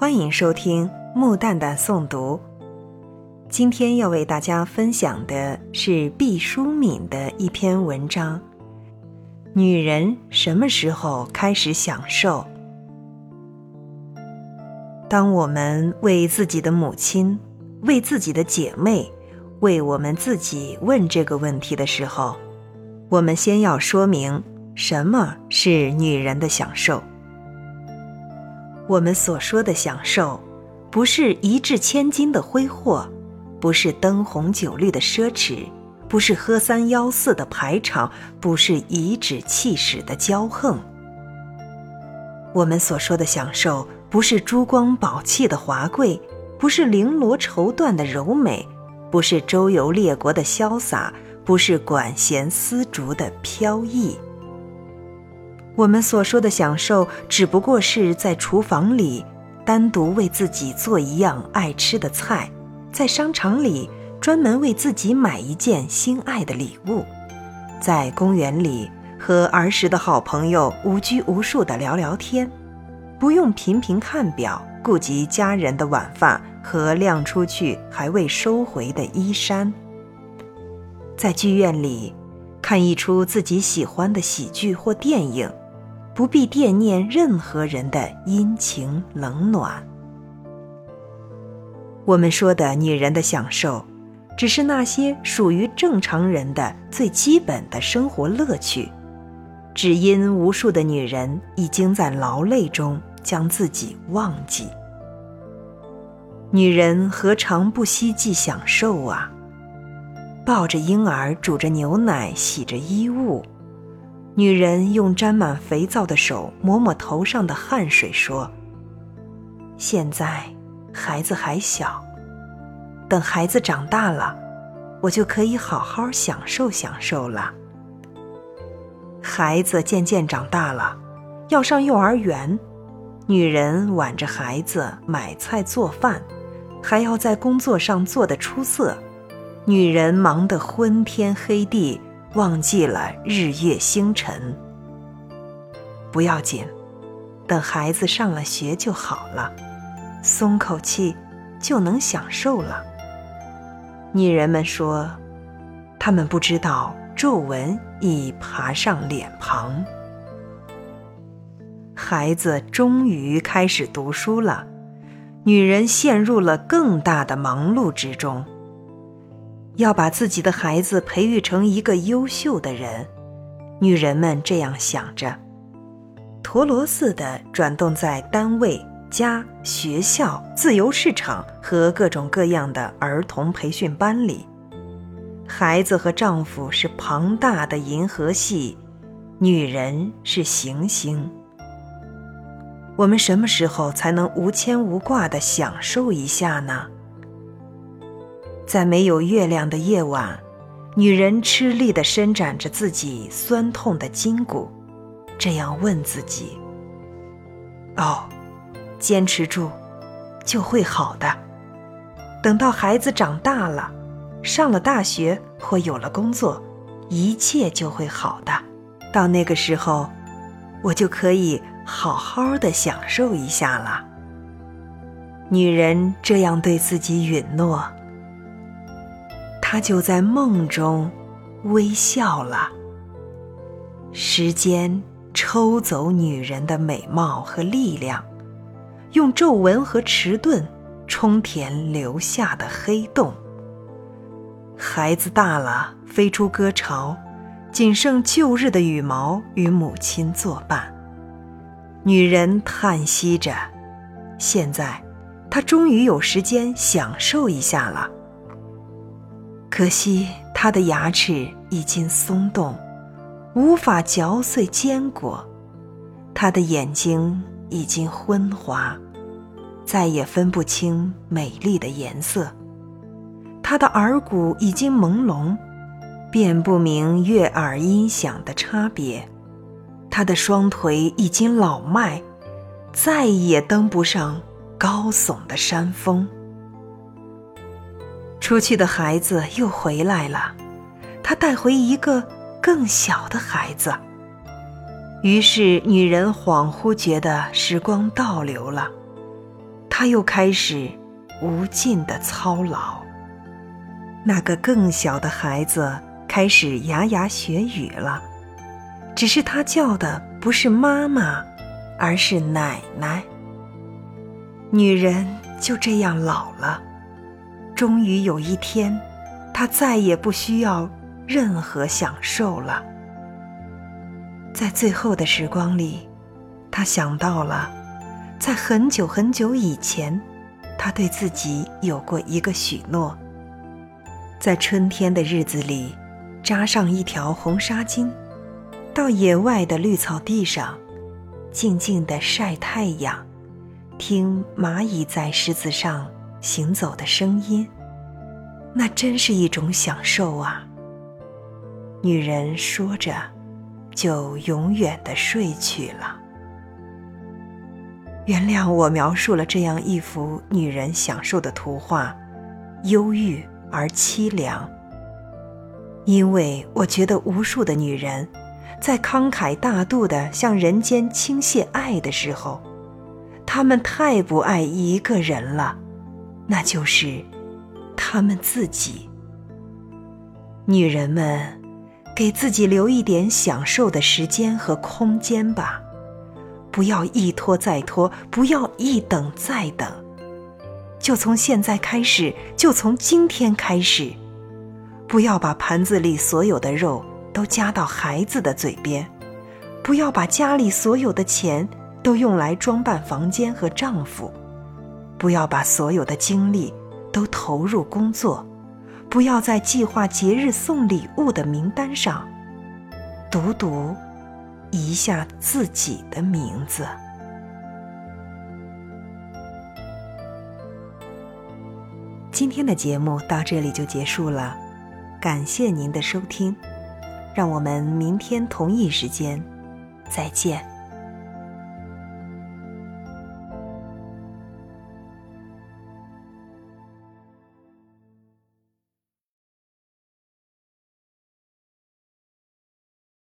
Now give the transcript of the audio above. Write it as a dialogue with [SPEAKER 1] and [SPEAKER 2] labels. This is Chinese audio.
[SPEAKER 1] 欢迎收听木蛋蛋诵读。今天要为大家分享的是毕淑敏的一篇文章：女人什么时候开始享受？当我们为自己的母亲、为自己的姐妹、为我们自己问这个问题的时候，我们先要说明什么是女人的享受。我们所说的享受，不是一掷千金的挥霍，不是灯红酒绿的奢侈，不是喝三吆四的排场，不是颐指气使的骄横。我们所说的享受，不是珠光宝气的华贵，不是绫罗绸缎的柔美，不是周游列国的潇洒，不是管弦丝竹的飘逸。我们所说的享受，只不过是在厨房里单独为自己做一样爱吃的菜，在商场里专门为自己买一件心爱的礼物，在公园里和儿时的好朋友无拘无束地聊聊天，不用频频看表，顾及家人的晚饭和晾出去还未收回的衣衫，在剧院里看一出自己喜欢的喜剧或电影。不必惦念任何人的阴晴冷暖。我们说的女人的享受，只是那些属于正常人的最基本的生活乐趣。只因无数的女人已经在劳累中将自己忘记。女人何尝不希冀享受啊？抱着婴儿，煮着牛奶，洗着衣物。女人用沾满肥皂的手抹抹头上的汗水，说：“现在孩子还小，等孩子长大了，我就可以好好享受享受了。”孩子渐渐长大了，要上幼儿园，女人挽着孩子买菜做饭，还要在工作上做得出色，女人忙得昏天黑地。忘记了日月星辰，不要紧，等孩子上了学就好了，松口气就能享受了。女人们说，她们不知道皱纹已爬上脸庞。孩子终于开始读书了，女人陷入了更大的忙碌之中。要把自己的孩子培育成一个优秀的人，女人们这样想着，陀螺似的转动在单位、家、学校、自由市场和各种各样的儿童培训班里。孩子和丈夫是庞大的银河系，女人是行星。我们什么时候才能无牵无挂的享受一下呢？在没有月亮的夜晚，女人吃力地伸展着自己酸痛的筋骨，这样问自己：“哦，坚持住，就会好的。等到孩子长大了，上了大学或有了工作，一切就会好的。到那个时候，我就可以好好的享受一下了。”女人这样对自己允诺。他就在梦中微笑了。时间抽走女人的美貌和力量，用皱纹和迟钝充填留下的黑洞。孩子大了，飞出歌巢，仅剩旧日的羽毛与母亲作伴。女人叹息着，现在她终于有时间享受一下了。可惜，他的牙齿已经松动，无法嚼碎坚果；他的眼睛已经昏花，再也分不清美丽的颜色；他的耳骨已经朦胧，辨不明悦耳音响的差别；他的双腿已经老迈，再也登不上高耸的山峰。出去的孩子又回来了，他带回一个更小的孩子。于是女人恍惚觉得时光倒流了，她又开始无尽的操劳。那个更小的孩子开始牙牙学语了，只是他叫的不是妈妈，而是奶奶。女人就这样老了，终于有一天，他再也不需要任何享受了。在最后的时光里，他想到了，在很久很久以前，他对自己有过一个许诺。在春天的日子里，扎上一条红纱巾，到野外的绿草地上，静静地晒太阳，听蚂蚁在石子上行走的声音，那真是一种享受啊！女人说着，就永远的睡去了。原谅我描述了这样一幅女人享受的图画，忧郁。而凄凉，因为我觉得无数的女人，在慷慨大度的向人间倾泻爱的时候，她们太不爱一个人了，那就是他们自己。女人们，给自己留一点享受的时间和空间吧，不要一拖再拖，不要一等再等。就从现在开始，就从今天开始，不要把盘子里所有的肉都夹到孩子的嘴边，不要把家里所有的钱都用来装扮房间和丈夫，不要把所有的精力都投入工作，不要在计划节日送礼物的名单上，读读一下自己的名字。今天的节目到这里就结束了，感谢您的收听，让我们明天同一时间再见。